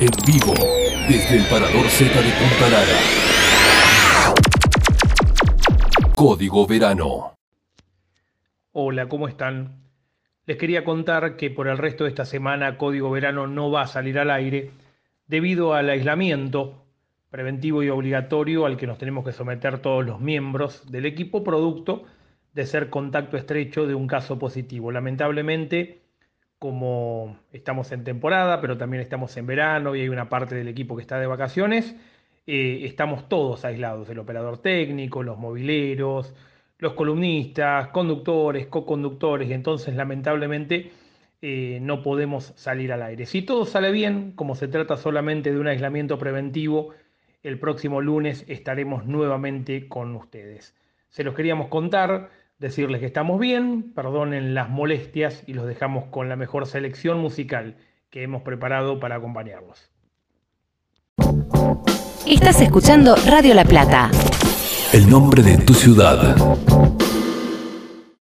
En vivo, desde el Parador Z de Punta Lara. Código Verano. Hola, ¿cómo están? Les quería contar que por el resto de esta semana Código Verano no va a salir al aire debido al aislamiento preventivo y obligatorio al que nos tenemos que someter todos los miembros del equipo producto de ser contacto estrecho de un caso positivo. Lamentablemente, como estamos en temporada, pero también estamos en verano y hay una parte del equipo que está de vacaciones, eh, estamos todos aislados, el operador técnico, los mobileros, los columnistas, conductores, co-conductores, y entonces lamentablemente eh, no podemos salir al aire. Si todo sale bien, como se trata solamente de un aislamiento preventivo, el próximo lunes estaremos nuevamente con ustedes. Se los queríamos contar, decirles que estamos bien, perdonen las molestias y los dejamos con la mejor selección musical que hemos preparado para acompañarlos. Estás escuchando Radio La Plata. El nombre de tu ciudad.